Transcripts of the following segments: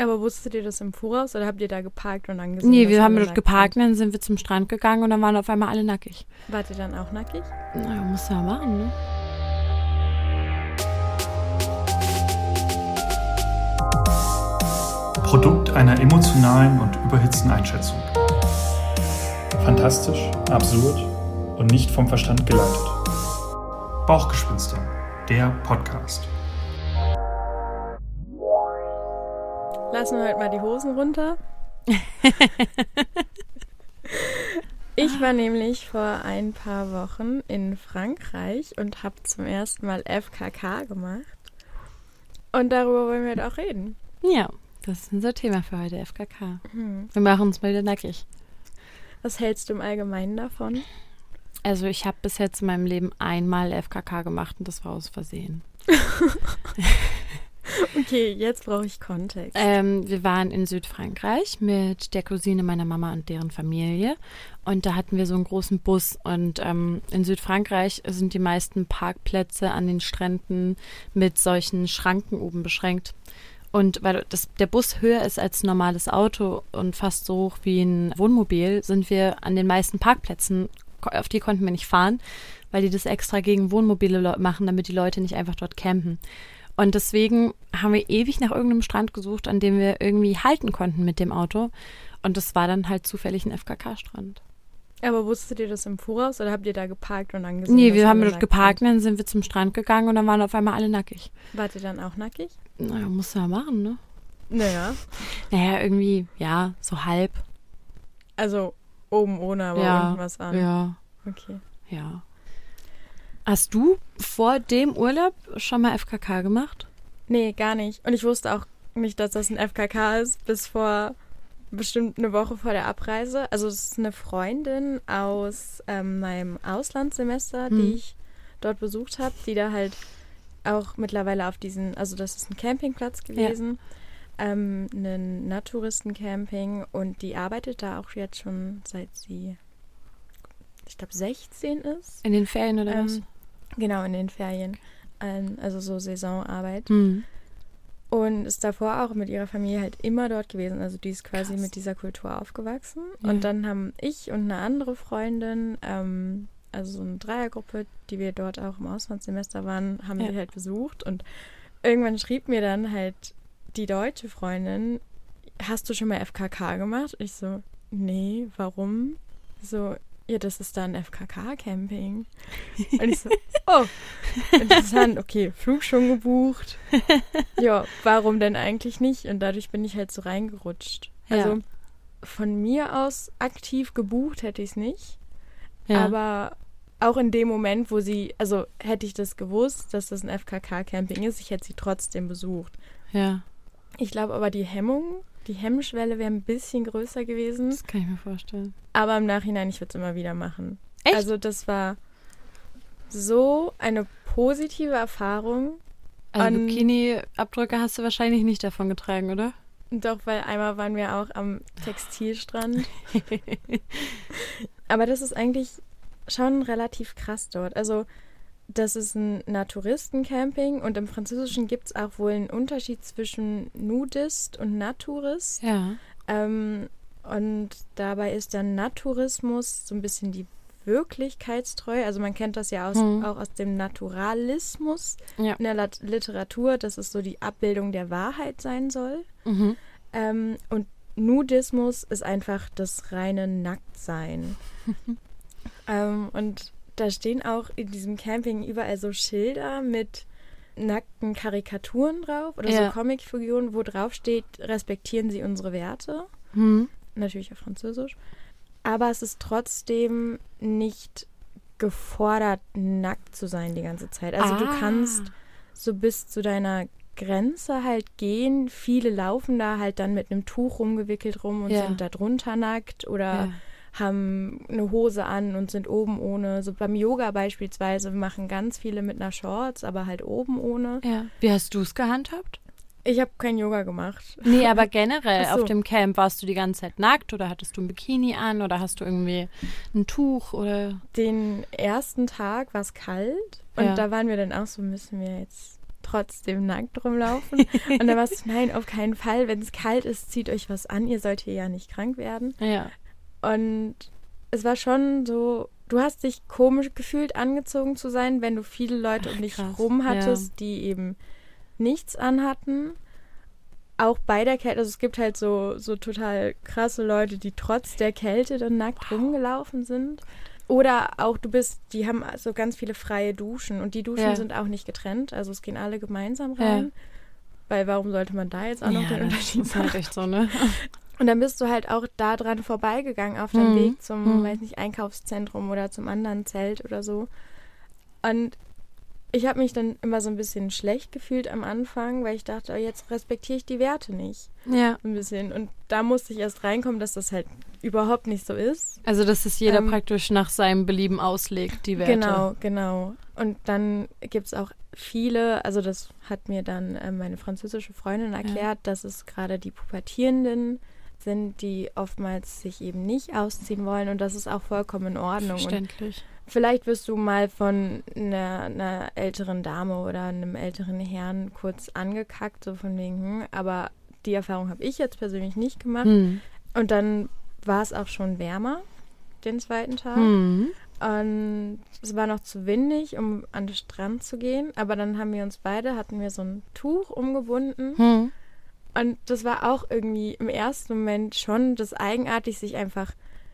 Aber wusstet ihr das im Voraus oder habt ihr da geparkt und dann gesehen? Nee, wir haben dort geparkt und dann sind wir zum Strand gegangen und dann waren auf einmal alle nackig. Wart ihr dann auch nackig? Naja, muss ja machen, ne? Produkt einer emotionalen und überhitzten Einschätzung. Fantastisch, absurd und nicht vom Verstand geleitet. Bauchgespinster, der Podcast. Lassen wir halt mal die Hosen runter. Ich war nämlich vor ein paar Wochen in Frankreich und habe zum ersten Mal FKK gemacht. Und darüber wollen wir halt auch reden. Ja, das ist unser Thema für heute, FKK. Hm. Wir machen uns mal wieder nackig. Was hältst du im Allgemeinen davon? Also ich habe bis jetzt in meinem Leben einmal FKK gemacht und das war aus Versehen. Okay, jetzt brauche ich Kontext. Ähm, wir waren in Südfrankreich mit der Cousine meiner Mama und deren Familie. Und da hatten wir so einen großen Bus. Und ähm, in Südfrankreich sind die meisten Parkplätze an den Stränden mit solchen Schranken oben beschränkt. Und weil das, der Bus höher ist als ein normales Auto und fast so hoch wie ein Wohnmobil, sind wir an den meisten Parkplätzen, auf die konnten wir nicht fahren, weil die das extra gegen Wohnmobile le- machen, damit die Leute nicht einfach dort campen. Und deswegen haben wir ewig nach irgendeinem Strand gesucht, an dem wir irgendwie halten konnten mit dem Auto. Und das war dann halt zufällig ein FKK-Strand. Aber wusstet ihr das im Voraus oder habt ihr da geparkt und dann gesehen? Nee, wir haben dort geparkt und dann sind wir zum Strand gegangen und dann waren auf einmal alle nackig. Wart ihr dann auch nackig? Naja, muss ja machen, ne? Naja. Naja, irgendwie, ja, so halb. Also oben ohne, aber ja, unten was an. ja, Okay. ja. Hast du vor dem Urlaub schon mal FKK gemacht? Nee, gar nicht. Und ich wusste auch nicht, dass das ein FKK ist, bis vor bestimmt eine Woche vor der Abreise. Also es ist eine Freundin aus ähm, meinem Auslandssemester, Hm. die ich dort besucht habe, die da halt auch mittlerweile auf diesen, also das ist ein Campingplatz gewesen, ähm, ein Naturisten-Camping und die arbeitet da auch jetzt schon seit sie, ich glaube, 16 ist. In den Ferien oder was? Genau, in den Ferien. Ähm, also so Saisonarbeit. Hm. Und ist davor auch mit ihrer Familie halt immer dort gewesen. Also die ist quasi Krass. mit dieser Kultur aufgewachsen. Ja. Und dann haben ich und eine andere Freundin, ähm, also so eine Dreiergruppe, die wir dort auch im Auslandssemester waren, haben Ja. sie halt besucht. Und irgendwann schrieb mir dann halt die deutsche Freundin, hast du schon mal FKK gemacht? Ich so, nee, warum? So, ja, das ist dann FKK-Camping. Und ich so, oh, interessant, okay, Flug schon gebucht. Ja, warum denn eigentlich nicht? Und dadurch bin ich halt so reingerutscht. Ja. Also von mir aus aktiv gebucht hätte ich es nicht. Ja. Aber auch in dem Moment, wo sie, also hätte ich das gewusst, dass das ein FKK-Camping ist, ich hätte sie trotzdem besucht. ja, Ich glaube aber, die Hemmung, die Hemmschwelle wäre ein bisschen größer gewesen. das kann ich mir vorstellen. Aber im Nachhinein, ich würde es immer wieder machen. Echt? Also das war so eine positive Erfahrung. Also Bikini-Abdrücke hast du wahrscheinlich nicht davon getragen, oder? Doch, weil einmal waren wir auch am Textilstrand. Aber das ist eigentlich schon relativ krass dort. Also das ist ein Naturistencamping und im Französischen gibt es auch wohl einen Unterschied zwischen Nudist und Naturist. Ja. Ähm, und dabei ist der Naturismus so ein bisschen die Wirklichkeitstreu. Also man kennt das ja aus, Mhm. auch aus dem Naturalismus Ja. in der Lat Literatur, dass es so die Abbildung der Wahrheit sein soll. Mhm. Ähm, und Nudismus ist einfach das reine Nacktsein. ähm, und da stehen auch in diesem Camping überall so Schilder mit nackten Karikaturen drauf oder Ja. so Comicfiguren, wo drauf steht, respektieren Sie unsere Werte. Hm. Natürlich auf Französisch. Aber es ist trotzdem nicht gefordert, nackt zu sein die ganze Zeit. Also du Ah. kannst so bis zu deiner Grenze halt gehen. Viele laufen da halt dann mit einem Tuch rumgewickelt rum und Ja. sind da drunter nackt oder Ja. Haben eine Hose an und sind oben ohne. So beim Yoga beispielsweise machen ganz viele mit einer Shorts, aber halt oben ohne. ja. Wie hast du es gehandhabt? Ich habe kein Yoga gemacht. Nee, aber generell so. auf dem Camp warst du die ganze Zeit nackt oder hattest du ein Bikini an oder hast du irgendwie ein Tuch oder Den ersten Tag war es kalt und Ja. da waren wir dann auch so, müssen wir jetzt trotzdem nackt rumlaufen. und dann warst du, nein, auf keinen Fall. Wenn es kalt ist, zieht euch was an. Ihr sollt hier ja nicht krank werden. Ja. Und es war schon so, du hast dich komisch gefühlt, angezogen zu sein, wenn du viele Leute Ach, um dich krass, rum hattest, ja. die eben nichts anhatten. Auch bei der Kälte, also es gibt halt so, so total krasse Leute, die trotz der Kälte dann nackt rumgelaufen sind. Oder auch du bist, die haben so ganz viele freie Duschen und die Duschen Ja. sind auch nicht getrennt, also es gehen alle gemeinsam Ja. rein. Weil warum sollte man da jetzt auch noch ja, den das Unterschied ist halt machen? echt so, ne? Und dann bist du halt auch da dran vorbeigegangen auf deinem Mhm. Weg zum, Mhm. weiß nicht, Einkaufszentrum oder zum anderen Zelt oder so. Und ich habe mich dann immer so ein bisschen schlecht gefühlt am Anfang, weil ich dachte, oh, jetzt respektiere ich die Werte nicht. Ja. Ein bisschen. Und da musste ich erst reinkommen, dass das halt überhaupt nicht so ist. Also, dass es jeder Ähm, praktisch nach seinem Belieben auslegt, die Werte. Genau, genau. Und dann gibt es auch viele, also das hat mir dann äh, meine französische Freundin erklärt, dass es gerade die Pubertierenden sind, die oftmals sich eben nicht ausziehen wollen und das ist auch vollkommen in Ordnung. Und Verständlich. vielleicht wirst du mal von einer, einer älteren Dame oder einem älteren Herrn kurz angekackt, so von wegen, hm, aber die Erfahrung habe ich jetzt persönlich nicht gemacht. Hm. Und dann war es auch schon wärmer, den zweiten Tag. Hm. Und es war noch zu windig, um an den Strand zu gehen. Aber dann haben wir uns beide, hatten wir so ein Tuch umgebunden. Hm. Und das war auch irgendwie im ersten Moment schon das eigenartig, sich einfach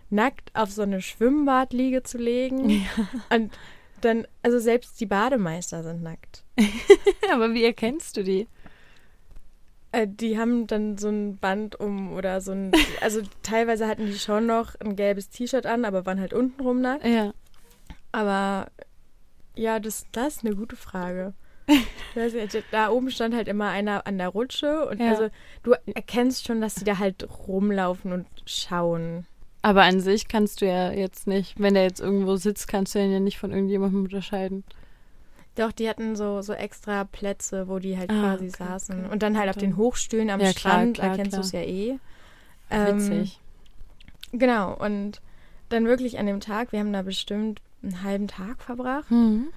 nackt auf so eine Schwimmbadliege zu legen. Und dann, also selbst die Bademeister sind nackt. Aber wie erkennst du die? Äh, die haben dann so ein Band um oder so ein, also teilweise hatten die schon noch ein gelbes T-Shirt an, aber waren halt untenrum nackt. Ja. Aber ja, das, das ist eine gute Frage. Nicht, da oben stand halt immer einer an der Rutsche und Ja. also du erkennst schon, dass die da halt rumlaufen und schauen. Aber an sich kannst du ja jetzt nicht, wenn der jetzt irgendwo sitzt, kannst du ihn ja nicht von irgendjemandem unterscheiden. Doch, die hatten so, so extra Plätze, wo die halt Ah, quasi okay, saßen. okay. Und dann halt auf den Hochstühlen am Ja, klar, Strand, klar, da kennst du klar. es ja eh. Ähm, Witzig. Genau, und dann wirklich an dem Tag, wir haben da bestimmt einen halben Tag verbracht. Hm.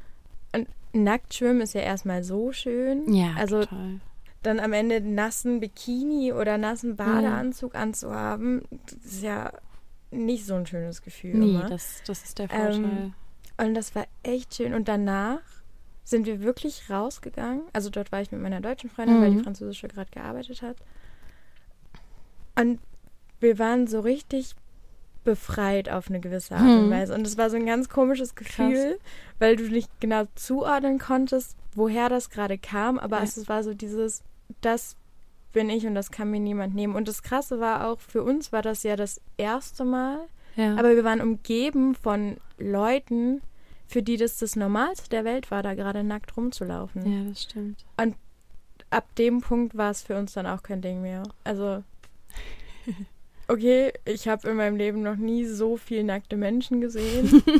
Nackt schwimmen ist ja erstmal so schön. Ja, also total. dann am Ende einen nassen Bikini oder nassen Badeanzug anzuhaben, das ist ja nicht so ein schönes Gefühl. Nee, immer. das, das ist der Ähm, Vorteil. Und das war echt schön. Und danach sind wir wirklich rausgegangen. Also dort war ich mit meiner deutschen Freundin, weil die Mhm. französische gerade gearbeitet hat. Und wir waren so richtig befreit auf eine gewisse Art und Mhm. Weise. Und es war so ein ganz komisches Gefühl, weil du nicht genau zuordnen konntest, woher das gerade kam. Aber Ja. es war so dieses, das bin ich und das kann mir niemand nehmen. Und das Krasse war auch, für uns war das ja das erste Mal, ja. aber wir waren umgeben von Leuten, für die das das Normalste der Welt war, da gerade nackt rumzulaufen. ja, das stimmt. Ab dem Punkt war es für uns dann auch kein Ding mehr. Also, okay, ich habe in meinem Leben noch nie so viel nackte Menschen gesehen.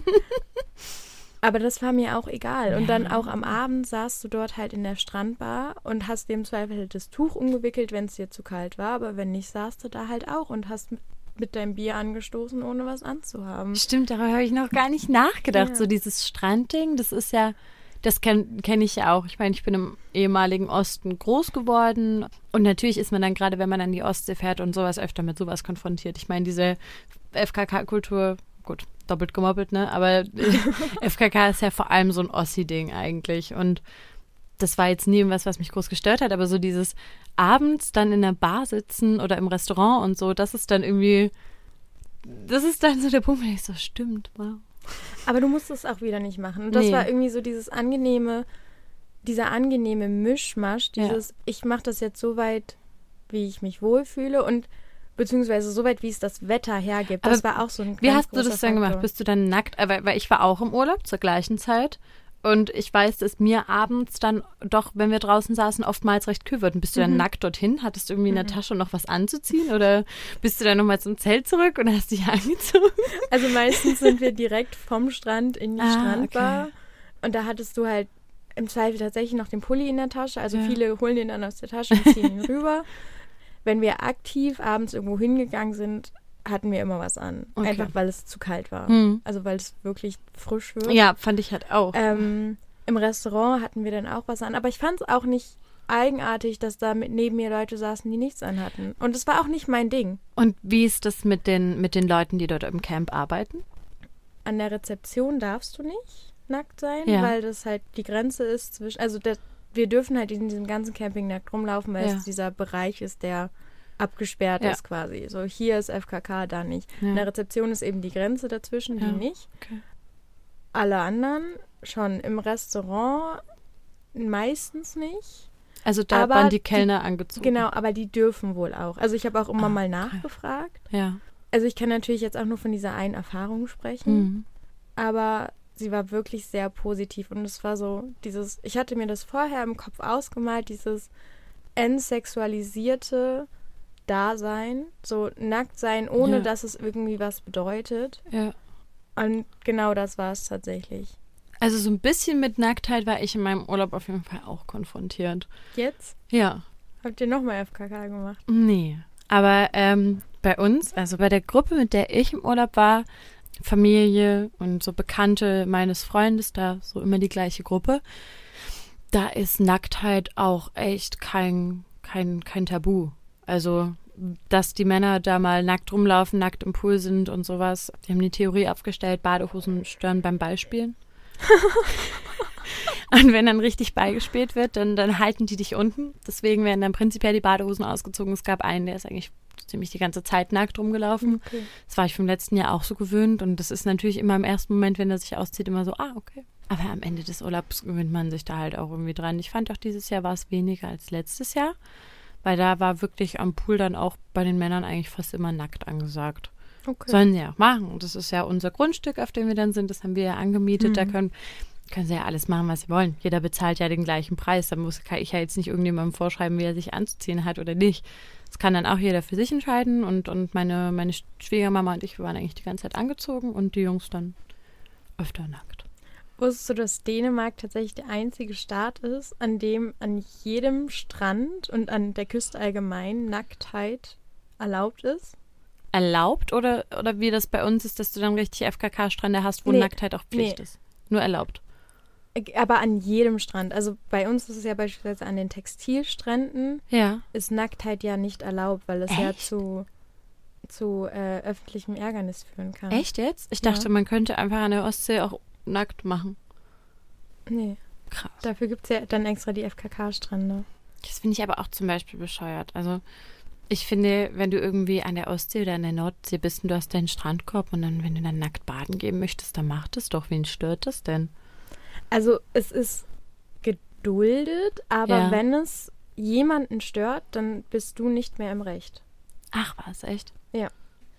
aber das war mir auch egal. Und dann Ja. auch am Abend saßt du dort halt in der Strandbar und hast dem Zweifel halt das Tuch umgewickelt, wenn es dir zu kalt war. Aber wenn nicht, saßt du da halt auch und hast mit, mit deinem Bier angestoßen, ohne was anzuhaben. Stimmt, darüber habe ich noch gar nicht nachgedacht. Ja. So dieses Strandding, das ist ja, das kenne kenn ich ja auch. Ich meine, ich bin im ehemaligen Osten groß geworden. Und natürlich ist man dann gerade, wenn man an die Ostsee fährt und sowas, öfter mit sowas konfrontiert. Ich meine, diese FKK-Kultur, gut, doppelt gemoppelt, ne? Aber FKK ist ja vor allem so ein Ossi-Ding eigentlich. Und das war jetzt nie was, was mich groß gestört hat, aber so dieses abends dann in der Bar sitzen oder im Restaurant und so, das ist dann irgendwie, das ist dann so der Punkt, wo ich so, stimmt, wow. Aber du musst es auch wieder nicht machen. Und das Nee. war irgendwie so dieses angenehme, dieser angenehme Mischmasch, Ja. dieses, ich mache das jetzt so weit, wie ich mich wohlfühle und beziehungsweise so weit, wie es das Wetter hergibt. Das Aber war auch so ein Wie hast du das dann gemacht? Bist du dann nackt? Weil, weil ich war auch im Urlaub zur gleichen Zeit. Und ich weiß, dass mir abends dann doch, wenn wir draußen saßen, oftmals recht kühl wird. Und bist du dann Mhm. nackt dorthin? Hattest du irgendwie in der Tasche noch was anzuziehen? Oder bist du dann nochmal zum Zelt zurück und hast dich angezogen? Also meistens sind wir direkt vom Strand in die Ah, Strandbar. okay. Und da hattest du halt im Zweifel tatsächlich noch den Pulli in der Tasche. Also Ja. viele holen den dann aus der Tasche und ziehen ihn rüber. Wenn wir aktiv abends irgendwo hingegangen sind, hatten wir immer was an. Okay. Einfach weil es zu kalt war. Hm. Also weil es wirklich frisch wird. Ja, fand ich halt auch. Ähm, im Restaurant hatten wir dann auch was an. Aber ich fand es auch nicht eigenartig, dass da mit neben mir Leute saßen, die nichts anhatten. Und es war auch nicht mein Ding. Und wie ist das mit den, mit den Leuten, die dort im Camp arbeiten? An der Rezeption darfst du nicht nackt sein, Ja. weil das halt die Grenze ist zwischen, also der, wir dürfen halt in diesem ganzen Camping nackt rumlaufen, weil Ja. es dieser Bereich ist, der abgesperrt Ja. ist quasi. So hier ist FKK, da nicht. Ja. In der Rezeption ist eben die Grenze dazwischen, die nicht. Okay. Alle anderen schon im Restaurant meistens nicht. Also da Aber waren die die- Kellner angezogen. Genau, aber die dürfen wohl auch. Also ich habe auch immer Ah, mal nachgefragt. Ja. Also ich kann natürlich jetzt auch nur von dieser einen Erfahrung sprechen, Mhm. aber sie war wirklich sehr positiv und es war so dieses, ich hatte mir das vorher im Kopf ausgemalt, dieses entsexualisierte Dasein, so nackt sein, ohne Ja. dass es irgendwie was bedeutet. Ja. Und genau das war es tatsächlich. Also so ein bisschen mit Nacktheit war ich in meinem Urlaub auf jeden Fall auch konfrontiert. Jetzt Ja. habt ihr nochmal FKK gemacht. Nee. Aber ähm, bei uns, also bei der Gruppe, mit der ich im Urlaub war, Familie und so Bekannte meines Freundes, da so immer die gleiche Gruppe, da ist Nacktheit auch echt kein, kein, kein Tabu. Also, dass die Männer da mal nackt rumlaufen, nackt im Pool sind und sowas. Die haben die Theorie aufgestellt, Badehosen stören beim Ballspielen. Und wenn dann richtig beigespielt wird, dann, dann halten die dich unten. Deswegen werden dann prinzipiell die Badehosen ausgezogen. Es gab einen, der ist eigentlich ziemlich die ganze Zeit nackt rumgelaufen. Okay. Das war ich vom letzten Jahr auch so gewöhnt. Und das ist natürlich immer im ersten Moment, wenn er sich auszieht, immer so, ah, okay. Aber am Ende des Urlaubs gewöhnt man sich da halt auch irgendwie dran. Ich fand auch dieses Jahr war es weniger als letztes Jahr. Weil da war wirklich am Pool dann auch bei den Männern eigentlich fast immer nackt angesagt. okay. Sollen sie ja auch machen. Das ist ja unser Grundstück, auf dem wir dann sind. Das haben wir ja angemietet. Da Mhm. können, können sie ja alles machen, was sie wollen. Jeder bezahlt ja den gleichen Preis. Da muss ich ja jetzt nicht irgendjemandem vorschreiben, wie er sich anzuziehen hat oder nicht. Das kann dann auch jeder für sich entscheiden. Und, und meine, meine Schwiegermama und ich waren eigentlich die ganze Zeit angezogen und die Jungs dann öfter nackt. Wusstest du, dass Dänemark tatsächlich der einzige Staat ist, an dem an jedem Strand und an der Küste allgemein Nacktheit erlaubt ist? Erlaubt oder, oder wie das bei uns ist, dass du dann richtig FKK-Strände hast, wo Nee, Nacktheit auch Pflicht nee. ist? Nur erlaubt. Aber an jedem Strand. Also bei uns ist es ja beispielsweise an den Textilstränden Ja. ist Nacktheit ja nicht erlaubt, weil es ja Echt? zu, zu äh, öffentlichem Ärgernis führen kann. Echt jetzt? Ich Ja. dachte, man könnte einfach an der Ostsee auch nackt machen. Nee. Krass. Dafür gibt es ja dann extra die FKK-Strände. Das finde ich aber auch zum Beispiel bescheuert. Also ich finde, wenn du irgendwie an der Ostsee oder an der Nordsee bist und du hast deinen Strandkorb und dann, wenn du dann nackt baden gehen möchtest, dann mach das doch. Wen stört das denn? Also es ist geduldet, aber Ja. wenn es jemanden stört, dann bist du nicht mehr im Recht. Ach was, echt? Ja.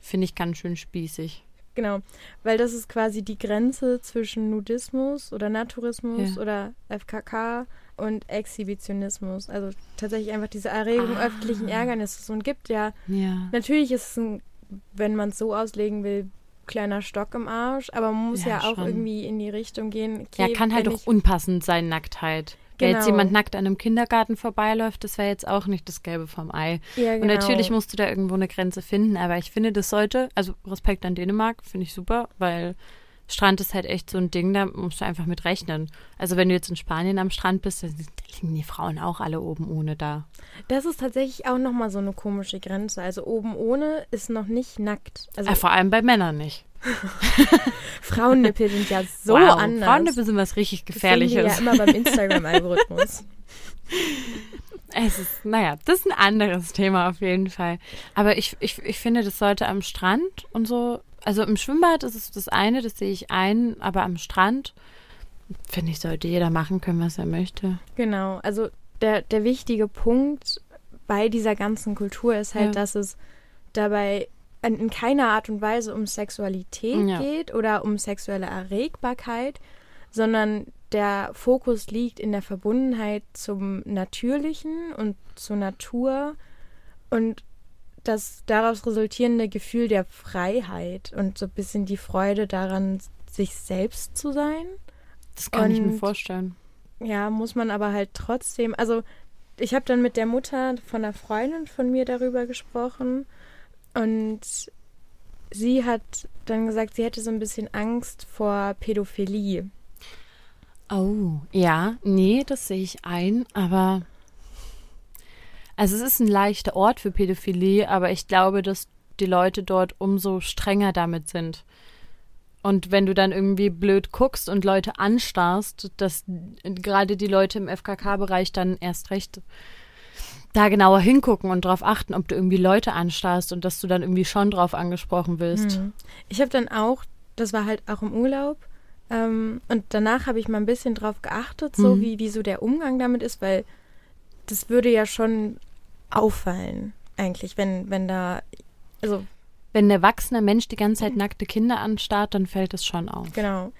Finde ich ganz schön spießig. Genau, weil das ist quasi die Grenze zwischen Nudismus oder Naturismus Ja. oder FKK und Exhibitionismus. Also tatsächlich einfach diese Erregung Ah. öffentlichen Ärgernisses. Und gibt ja, Ja. natürlich ist es ein, wenn man es so auslegen will, kleiner Stock im Arsch, aber man muss ja, Ja, auch schon. irgendwie in die Richtung gehen. Ja, okay, kann halt auch unpassend sein, Nacktheit. Wenn jetzt Genau. jemand nackt an einem Kindergarten vorbeiläuft, das wäre jetzt auch nicht das Gelbe vom Ei. Ja, Und genau. natürlich musst du da irgendwo eine Grenze finden, aber ich finde, das sollte, also Respekt an Dänemark, finde ich super, weil Strand ist halt echt so ein Ding, da musst du einfach mit rechnen. Also wenn du jetzt in Spanien am Strand bist, dann liegen die Frauen auch alle oben ohne da. Das ist tatsächlich auch nochmal so eine komische Grenze. Also oben ohne ist noch nicht nackt. Also äh, vor allem bei Männern nicht. Frauennippel sind ja so wow, anders. Frauennippel sind was richtig Das Gefährliches. ja immer beim Instagram-Algorithmus. Es ist, naja, das ist ein anderes Thema auf jeden Fall. Aber ich, ich, ich finde, das sollte am Strand und so, also im Schwimmbad ist es das eine, das sehe ich ein, aber am Strand, finde ich, sollte jeder machen können, was er möchte. Genau, also der, der wichtige Punkt bei dieser ganzen Kultur ist halt, Ja. dass es dabei in, in keiner Art und Weise um Sexualität Ja. geht oder um sexuelle Erregbarkeit, sondern der Fokus liegt in der Verbundenheit zum Natürlichen und zur Natur und das daraus resultierende Gefühl der Freiheit und so ein bisschen die Freude daran, sich selbst zu sein. Das kann ich mir Und- vorstellen. Ja, muss man aber halt trotzdem. Also, ich habe dann mit der Mutter von einer Freundin von mir darüber gesprochen und sie hat dann gesagt, sie hätte so ein bisschen Angst vor Pädophilie. Oh, ja, nee, das sehe ich ein, aber also es ist ein leichter Ort für Pädophilie, aber ich glaube, dass die Leute dort umso strenger damit sind. Und wenn du dann irgendwie blöd guckst und Leute anstarrst, dass gerade die Leute im FKK-Bereich dann erst recht da genauer hingucken und darauf achten, ob du irgendwie Leute anstarrst und dass du dann irgendwie schon drauf angesprochen wirst. Hm. Ich habe dann auch, das war halt auch im Urlaub, ähm, und danach habe ich mal ein bisschen drauf geachtet, so Mhm. wie, wie so der Umgang damit ist, weil das würde ja schon auffallen, eigentlich, wenn, wenn da, also Wenn ein erwachsener Mensch die ganze Zeit nackte Kinder anstarrt, dann fällt es schon auf. Genau.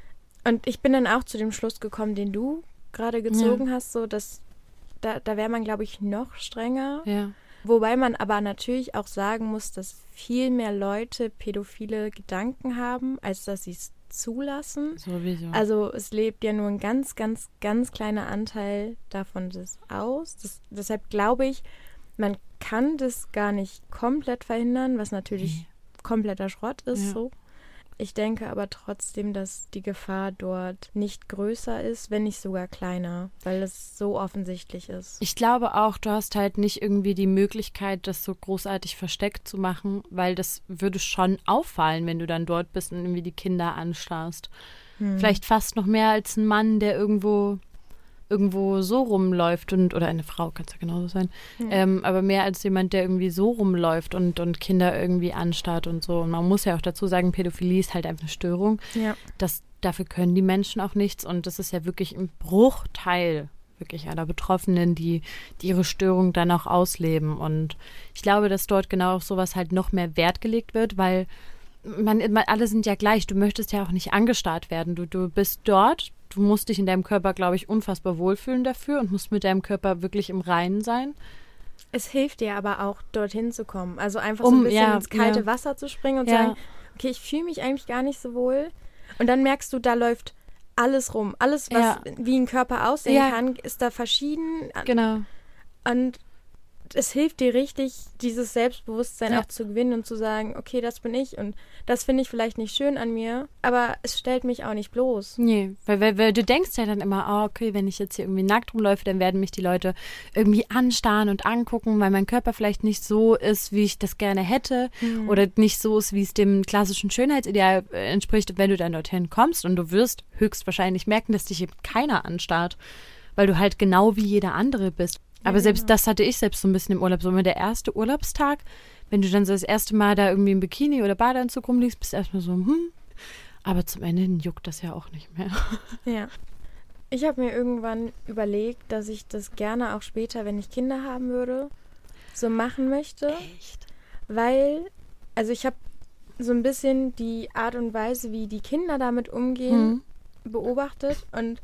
Und ich bin dann auch zu dem Schluss gekommen, den du gerade gezogen hast, so dass da, da wäre man, glaube ich, noch strenger. Ja. Wobei man aber natürlich auch sagen muss, dass viel mehr Leute pädophile Gedanken haben, als dass sie es zulassen. Sowieso. Also es lebt ja nur ein ganz, ganz, ganz kleiner Anteil davon das aus. Das, deshalb glaube ich, man kann das gar nicht komplett verhindern, was natürlich kompletter Schrott ist. Ja. So. Ich denke aber trotzdem, dass die Gefahr dort nicht größer ist, wenn nicht sogar kleiner, weil es so offensichtlich ist. Ich glaube auch, du hast halt nicht irgendwie die Möglichkeit, das so großartig versteckt zu machen, weil das würde schon auffallen, wenn du dann dort bist und irgendwie die Kinder anstarrst. Hm. Vielleicht fast noch mehr als ein Mann, der irgendwo irgendwo so rumläuft und oder eine Frau kann es ja genauso sein, ähm, aber mehr als jemand, der irgendwie so rumläuft und und Kinder irgendwie anstarrt und so. Und man muss ja auch dazu sagen, Pädophilie ist halt einfach eine Störung. ja. Das dafür können die Menschen auch nichts und das ist ja wirklich ein Bruchteil wirklich aller Betroffenen, die, die ihre Störung dann auch ausleben. Und ich glaube, dass dort genau auf sowas halt noch mehr Wert gelegt wird, weil man, man, alle sind ja gleich. Du möchtest ja auch nicht angestarrt werden. Du, du bist dort, du musst dich in deinem Körper, glaube ich, unfassbar wohlfühlen dafür und musst mit deinem Körper wirklich im Reinen sein. Es hilft dir aber auch, dorthin zu kommen. Also einfach so Um, ein bisschen ja, ins kalte ja. Wasser zu springen und Ja. sagen, okay, ich fühle mich eigentlich gar nicht so wohl. Und dann merkst du, da läuft alles rum. Alles, was wie ein Körper aussehen kann, ist da verschieden. Genau. Und es hilft dir richtig, dieses Selbstbewusstsein Ja. auch zu gewinnen und zu sagen, okay, das bin ich und das finde ich vielleicht nicht schön an mir, aber es stellt mich auch nicht bloß. Nee, weil, weil, weil du denkst ja dann immer, ah, okay, wenn ich jetzt hier irgendwie nackt rumläufe, dann werden mich die Leute irgendwie anstarren und angucken, weil mein Körper vielleicht nicht so ist, wie ich das gerne hätte oder nicht so ist, wie es dem klassischen Schönheitsideal äh, entspricht. Wenn du dann dorthin kommst und du wirst höchstwahrscheinlich merken, dass dich eben keiner anstarrt, weil du halt genau wie jeder andere bist. Aber selbst das hatte ich selbst so ein bisschen im Urlaub. So immer der erste Urlaubstag, wenn du dann so das erste Mal da irgendwie im Bikini oder Badeanzug rumliegst, bist du erstmal so, hm, aber zum Ende hin juckt das ja auch nicht mehr. Ja. Ich habe mir irgendwann überlegt, dass ich das gerne auch später, wenn ich Kinder haben würde, so machen möchte. Echt? weil, also ich habe so ein bisschen die Art und Weise, wie die Kinder damit umgehen, beobachtet und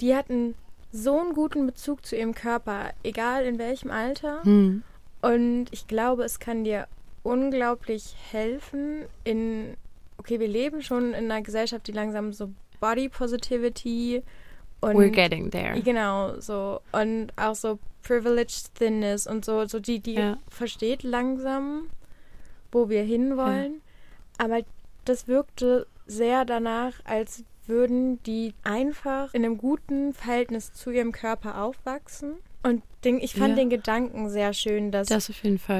die hatten so einen guten Bezug zu ihrem Körper, egal in welchem Alter. Hm. Und ich glaube, es kann dir unglaublich helfen in, okay, wir leben schon in einer Gesellschaft, die langsam so Body Positivity und We're getting there. Genau, so. Und auch so Privileged Thinness und so, so die, die Ja. versteht langsam, wo wir hinwollen. Aber das wirkte sehr danach, als würden die einfach in einem guten Verhältnis zu ihrem Körper aufwachsen. Und den, ich fand Ja. den Gedanken sehr schön, dass Das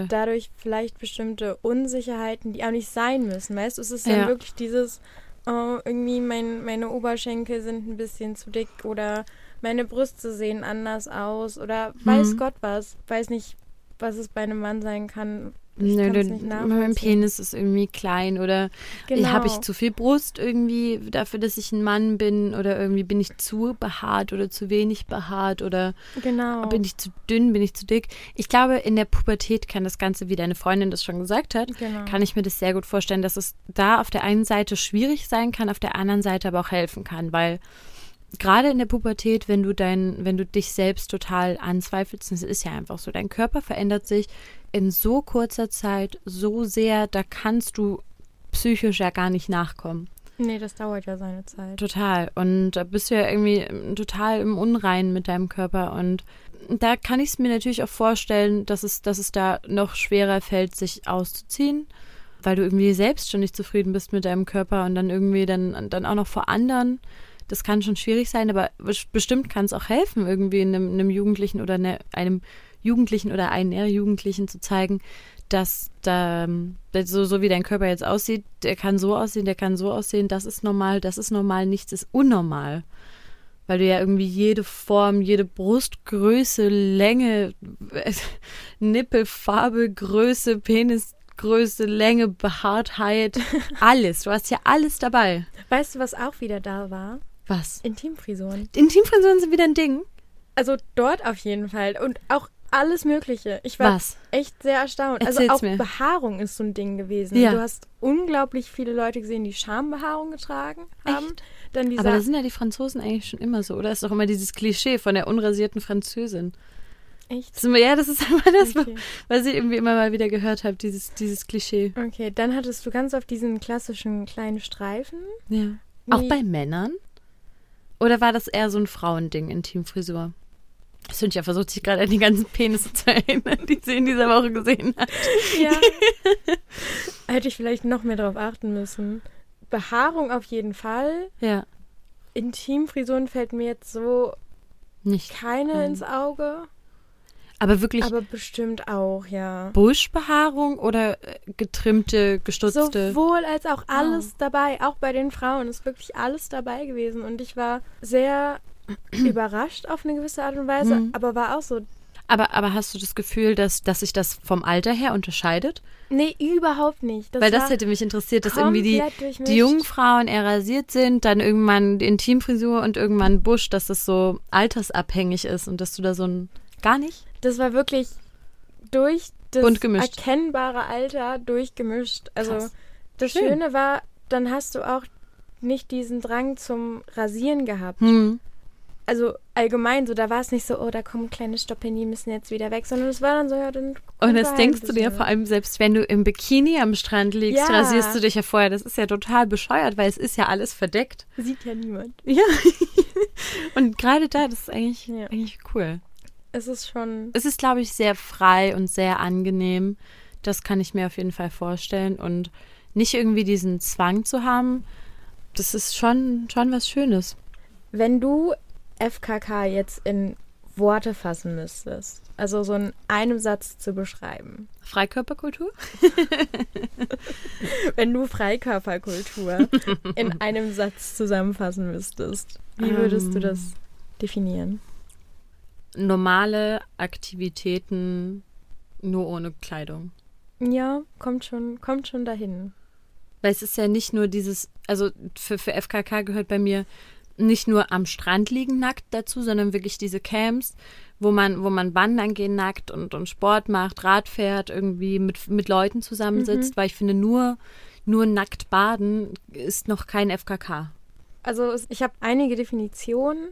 dadurch vielleicht bestimmte Unsicherheiten, die auch nicht sein müssen, weißt du, es ist dann Ja. wirklich dieses, oh, irgendwie mein, meine Oberschenkel sind ein bisschen zu dick oder meine Brüste sehen anders aus oder weiß Mhm. Gott was, weiß nicht, was es bei einem Mann sein kann. Ich Nö, nicht mein. Penis ist irgendwie klein oder Genau. habe ich zu viel Brust irgendwie dafür, dass ich ein Mann bin oder irgendwie bin ich zu behaart oder zu wenig behaart oder Genau. bin ich zu dünn, bin ich zu dick. Ich glaube, in der Pubertät kann das Ganze, wie deine Freundin das schon gesagt hat, Genau. kann ich mir das sehr gut vorstellen, dass es da auf der einen Seite schwierig sein kann, auf der anderen Seite aber auch helfen kann, weil gerade in der Pubertät, wenn du dein, wenn du dich selbst total anzweifelst, es ist ja einfach so, dein Körper verändert sich in so kurzer Zeit so sehr, da kannst du psychisch ja gar nicht nachkommen. nee, das dauert ja seine Zeit. Total. Und da bist du ja irgendwie ähm, total im Unreinen mit deinem Körper. Und da kann ich es mir natürlich auch vorstellen, dass es, dass es da noch schwerer fällt, sich auszuziehen, weil du irgendwie selbst schon nicht zufrieden bist mit deinem Körper und dann irgendwie dann, dann auch noch vor anderen das kann schon schwierig sein, aber bestimmt kann es auch helfen, irgendwie einem, einem Jugendlichen oder ne, einem Jugendlichen oder einer Jugendlichen zu zeigen, dass da, so, so wie dein Körper jetzt aussieht, der kann so aussehen, der kann so aussehen, das ist normal, das ist normal, nichts ist unnormal. Weil du ja irgendwie jede Form, jede Brustgröße, Länge, Nippelfarbe, Größe, Penisgröße, Länge, Behaartheit, alles. Du hast ja alles dabei. Weißt du, was auch wieder da war? Was? Intimfrisuren. Intimfrisuren sind wieder ein Ding. Also dort auf jeden Fall. Und auch alles Mögliche. Ich war Was? echt sehr erstaunt. Erzähl's also auch mir. Behaarung ist so ein Ding gewesen. Ja. Du hast unglaublich viele Leute gesehen, die Schambehaarung getragen haben. Echt? Dann dieser, Aber da sind ja die Franzosen eigentlich schon immer so, oder? Ist doch immer dieses Klischee von der unrasierten Französin. echt. Ja, das ist immer das, Okay. was ich irgendwie immer mal wieder gehört habe, dieses, dieses Klischee. Okay, dann hattest du ganz oft diesen klassischen kleinen Streifen. Ja. Auch bei Männern? Oder war das eher so ein Frauending, Intimfrisur? Ja versucht, sich gerade an die ganzen Penisse zu erinnern, die sie in dieser Woche gesehen hat. Ja. Hätte ich vielleicht noch mehr darauf achten müssen. Behaarung auf jeden Fall. Ja, Intimfrisuren fällt mir jetzt so nicht. keine Nein. ins Auge. Aber wirklich Aber bestimmt auch, ja. Buschbehaarung oder äh, getrimmte, gestutzte? Sowohl als auch alles dabei. Auch bei den Frauen ist wirklich alles dabei gewesen. Und ich war sehr überrascht auf eine gewisse Art und Weise, Mhm. aber war auch so, Aber, aber hast du das Gefühl, dass, dass sich das vom Alter her unterscheidet? nee, überhaupt nicht. Weil das hätte mich interessiert, dass irgendwie die, durchmischt. die jungen Frauen eher rasiert sind, dann irgendwann die Intimfrisur und irgendwann Busch, dass das so altersabhängig ist und dass du da so ein. Gar nicht? Das war wirklich durch das erkennbare Alter durchgemischt. Also Krass. das Schön. Schöne war, dann hast du auch nicht diesen Drang zum Rasieren gehabt. Hm. Also allgemein so, da war es nicht so, oh, da kommen kleine Stoppeln, die müssen jetzt wieder weg, sondern es war dann so, ja, dann. Und das da denkst du dir vor allem, selbst wenn du im Bikini am Strand liegst, Ja. rasierst du dich ja vorher. Das ist ja total bescheuert, weil es ist ja alles verdeckt. Sieht ja niemand. Ja. und gerade da, das ist eigentlich, Ja. eigentlich cool. Es ist schon. Es ist, glaube ich, sehr frei und sehr angenehm. Das kann ich mir auf jeden Fall vorstellen. Und nicht irgendwie diesen Zwang zu haben, das ist schon, schon was Schönes. Wenn du FKK jetzt in Worte fassen müsstest, also so in einem Satz zu beschreiben. Freikörperkultur? Wenn du Freikörperkultur in einem Satz zusammenfassen müsstest, wie würdest du Ähm. das definieren? Normale Aktivitäten nur ohne Kleidung. Ja, kommt schon, kommt schon dahin. Weil es ist ja nicht nur dieses, also für, für FKK gehört bei mir nicht nur am Strand liegen nackt dazu, sondern wirklich diese Camps, wo man, wo man wandern gehen nackt und, und Sport macht, Rad fährt, irgendwie mit, mit Leuten zusammensitzt, weil ich finde, nur, nur nackt baden ist noch kein FKK. Also ich habe einige Definitionen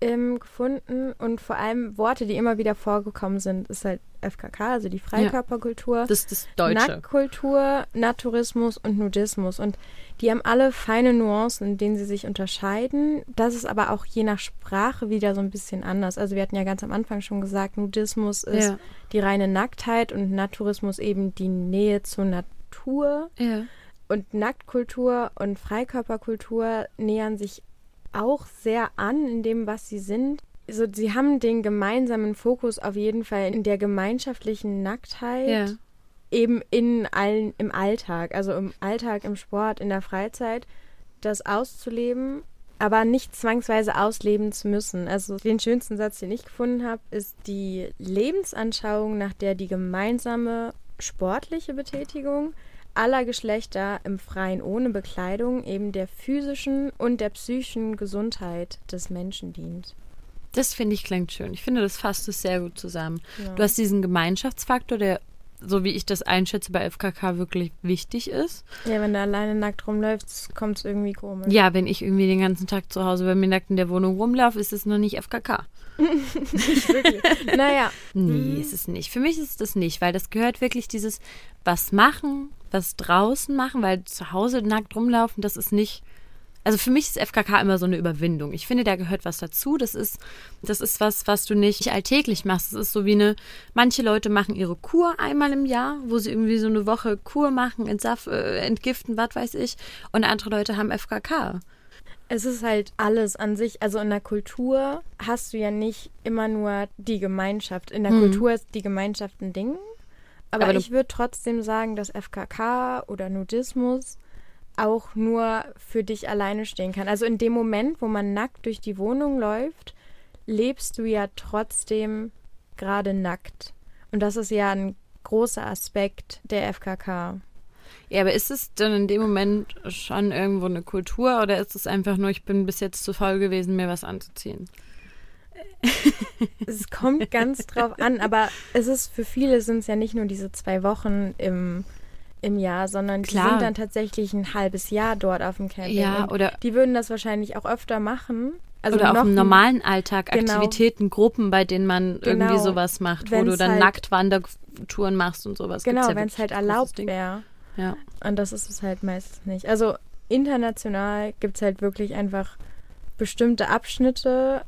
ähm, gefunden und vor allem Worte, die immer wieder vorgekommen sind, ist halt FKK, also die Freikörperkultur. Das ist das Deutsche. Nacktkultur, Naturismus und Nudismus. Und die haben alle feine Nuancen, in denen sie sich unterscheiden. Das ist aber auch je nach Sprache wieder so ein bisschen anders. Also wir hatten ja ganz am Anfang schon gesagt, Nudismus ist Ja. die reine Nacktheit und Naturismus eben die Nähe zur Natur. Ja. Und Nacktkultur und Freikörperkultur nähern sich auch sehr an in dem, was sie sind. Also sie haben den gemeinsamen Fokus auf jeden Fall in der gemeinschaftlichen Nacktheit Ja. eben in allen im Alltag, also im Alltag, im Sport, in der Freizeit, das auszuleben, aber nicht zwangsweise ausleben zu müssen. Also den schönsten Satz, den ich gefunden habe, ist die Lebensanschauung, nach der die gemeinsame sportliche Betätigung aller Geschlechter im Freien ohne Bekleidung eben der physischen und der psychischen Gesundheit des Menschen dient. Das finde ich klingt schön. Ich finde, das fasst es sehr gut zusammen. Ja. Du hast diesen Gemeinschaftsfaktor, der, so wie ich das einschätze, bei FKK wirklich wichtig ist. Ja, wenn du alleine nackt rumläufst, kommt es irgendwie komisch. Ja, wenn ich irgendwie den ganzen Tag zu Hause bei mir nackt in der Wohnung rumlaufe, ist es noch nicht FKK. Wirklich. naja, Nee, ist es nicht. Für mich ist es das nicht, weil das gehört wirklich dieses was machen, was draußen machen, weil zu Hause nackt rumlaufen, das ist nicht. Also für mich ist FKK immer so eine Überwindung. Ich finde, da gehört was dazu. Das ist, das ist was, was du nicht alltäglich machst. Das ist so wie eine, manche Leute machen ihre Kur einmal im Jahr, wo sie irgendwie so eine Woche Kur machen, entsaf, äh, entgiften, was weiß ich. Und andere Leute haben FKK. Es ist halt alles an sich. Also in der Kultur hast du ja nicht immer nur die Gemeinschaft. In der Mhm. Kultur ist die Gemeinschaft ein Ding. Aber, Aber ich würde trotzdem sagen, dass FKK oder Nudismus auch nur für dich alleine stehen kann. Also in dem Moment, wo man nackt durch die Wohnung läuft, lebst du ja trotzdem gerade nackt. Und das ist ja ein großer Aspekt der FKK. Ja, aber ist es dann in dem Moment schon irgendwo eine Kultur oder ist es einfach nur, ich bin bis jetzt zu faul gewesen, mir was anzuziehen? Es kommt ganz drauf an, aber es ist für viele sind es ja nicht nur diese zwei Wochen im, im Jahr, sondern die Klar. sind dann tatsächlich ein halbes Jahr dort auf dem Camping. Ja, oder, die würden das wahrscheinlich auch öfter machen. Also oder auch im normalen Alltag Genau. Aktivitäten, Gruppen, bei denen man Genau. irgendwie sowas macht, wo du dann halt- nackt Wandertouren machst und sowas. Genau, ja wenn es halt erlaubt wäre. Ja. Und das ist es halt meistens nicht. Also international gibt es halt wirklich einfach bestimmte Abschnitte,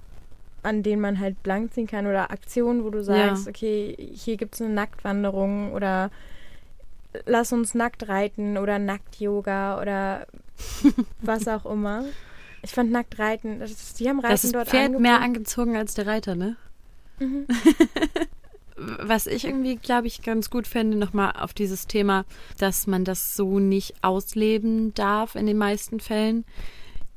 an denen man halt blank ziehen kann oder Aktionen, wo du sagst, okay, hier gibt es eine Nacktwanderung oder lass uns nackt reiten oder Nackt-Yoga oder was auch immer. Ich fand nackt reiten, das ist, die haben Reiten Das dort Pferd mehr angezogen als der Reiter, ne? Mhm. Was ich irgendwie, glaube ich, ganz gut fände, nochmal auf dieses Thema, dass man das so nicht ausleben darf in den meisten Fällen.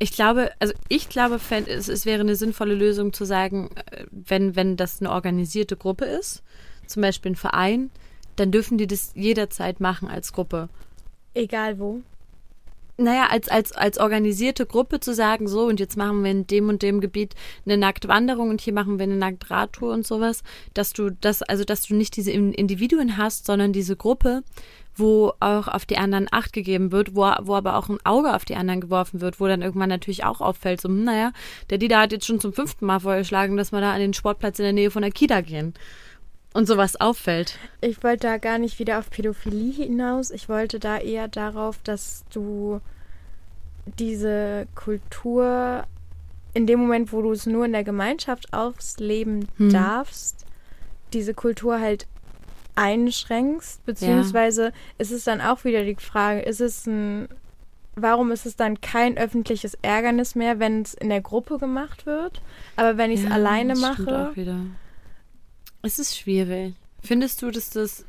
Ich glaube, also ich glaube, es, es wäre eine sinnvolle Lösung zu sagen, äh, wenn, wenn das eine organisierte Gruppe ist, zum Beispiel ein Verein, dann dürfen die das jederzeit machen als Gruppe. Egal wo. Naja, als, als, als organisierte Gruppe zu sagen, so, und jetzt machen wir in dem und dem Gebiet eine Nacktwanderung und hier machen wir eine Nacktradtour und sowas, dass du das, also dass du nicht diese In- Individuen hast, sondern diese Gruppe, wo auch auf die anderen Acht gegeben wird, wo, wo aber auch ein Auge auf die anderen geworfen wird, wo dann irgendwann natürlich auch auffällt, so, hm, naja, der Dieter hat jetzt schon zum fünften Mal vorgeschlagen, dass wir da an den Sportplatz in der Nähe von der Kita gehen. Und sowas auffällt. Ich wollte da gar nicht wieder auf Pädophilie hinaus. Ich wollte da eher darauf, dass du diese Kultur in dem Moment, wo du es nur in der Gemeinschaft ausleben Hm. darfst, diese Kultur halt einschränkst, beziehungsweise ist es dann auch wieder die Frage, ist es ein, warum ist es dann kein öffentliches Ärgernis mehr, wenn es in der Gruppe gemacht wird, aber wenn ich es Ja, alleine mache, Auch wieder. Es ist schwierig. Findest du, dass das.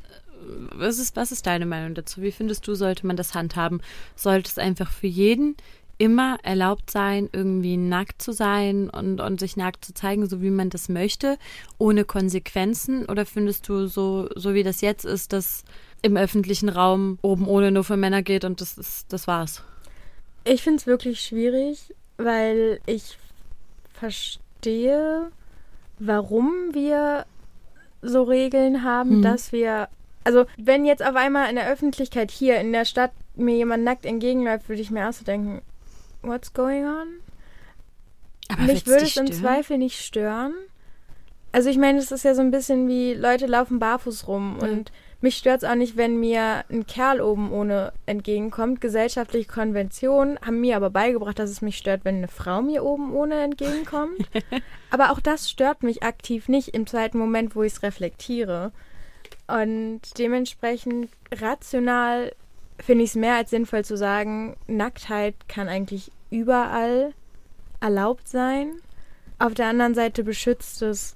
Was ist, was ist deine Meinung dazu? Wie findest du, sollte man das handhaben? Sollte es einfach für jeden immer erlaubt sein, irgendwie nackt zu sein und, und sich nackt zu zeigen, so wie man das möchte, ohne Konsequenzen? Oder findest du, so, so wie das jetzt ist, dass im öffentlichen Raum oben ohne nur für Männer geht und das ist, das war's? Ich finde es wirklich schwierig, weil ich verstehe, warum wir so Regeln haben, Mhm. dass wir. Also, wenn jetzt auf einmal in der Öffentlichkeit hier in der Stadt mir jemand nackt entgegenläuft, würde ich mir auch so denken, what's going on? Aber Mich würde es im? Zweifel nicht stören. Also ich meine, es ist ja so ein bisschen wie Leute laufen barfuß rum Ja. und mich stört es auch nicht, wenn mir ein Kerl oben ohne entgegenkommt. Gesellschaftliche Konventionen haben mir aber beigebracht, dass es mich stört, wenn eine Frau mir oben ohne entgegenkommt. aber auch das stört mich aktiv nicht im zweiten Moment, wo ich es reflektiere. Und dementsprechend rational finde ich es mehr als sinnvoll zu sagen, Nacktheit kann eigentlich überall erlaubt sein. Auf der anderen Seite beschützt es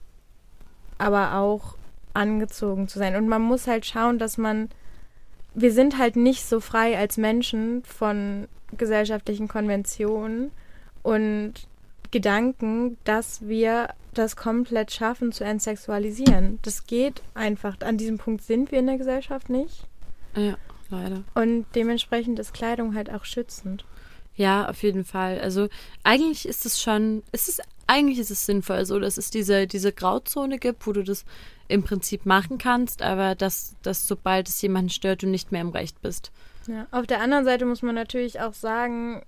aber auch angezogen zu sein. Und man muss halt schauen, dass man. Wir sind halt nicht so frei als Menschen von gesellschaftlichen Konventionen und Gedanken, dass wir das komplett schaffen zu entsexualisieren. Das geht einfach. An diesem Punkt sind wir in der Gesellschaft nicht. Ja, leider. Und dementsprechend ist Kleidung halt auch schützend. Ja, auf jeden Fall. Also eigentlich ist es schon, es ist, eigentlich ist es sinnvoll, so dass es diese, diese Grauzone gibt, wo du das im Prinzip machen kannst, aber dass, dass sobald es jemanden stört, du nicht mehr im Recht bist. Ja. Auf der anderen Seite muss man natürlich auch sagen,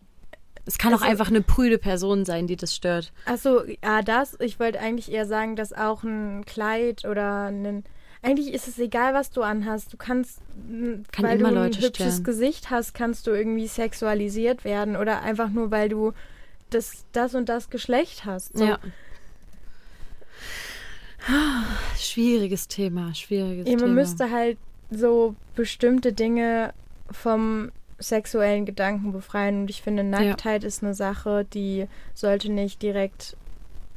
Es kann auch Also- einfach eine prüde Person sein, die das stört. Achso, ja, das. Ich wollte eigentlich eher sagen, dass auch ein Kleid oder ein. Eigentlich ist es egal, was du anhast. Du kannst, m, Kann weil du ein Leute hübsches stören. Gesicht hast, kannst du irgendwie sexualisiert werden oder einfach nur, weil du das, das und das Geschlecht hast. So. Ja. Schwieriges Thema, schwieriges Ja, man Thema. müsste halt so bestimmte Dinge vom sexuellen Gedanken befreien. Und ich finde, Nacktheit ja. ist eine Sache, die sollte nicht direkt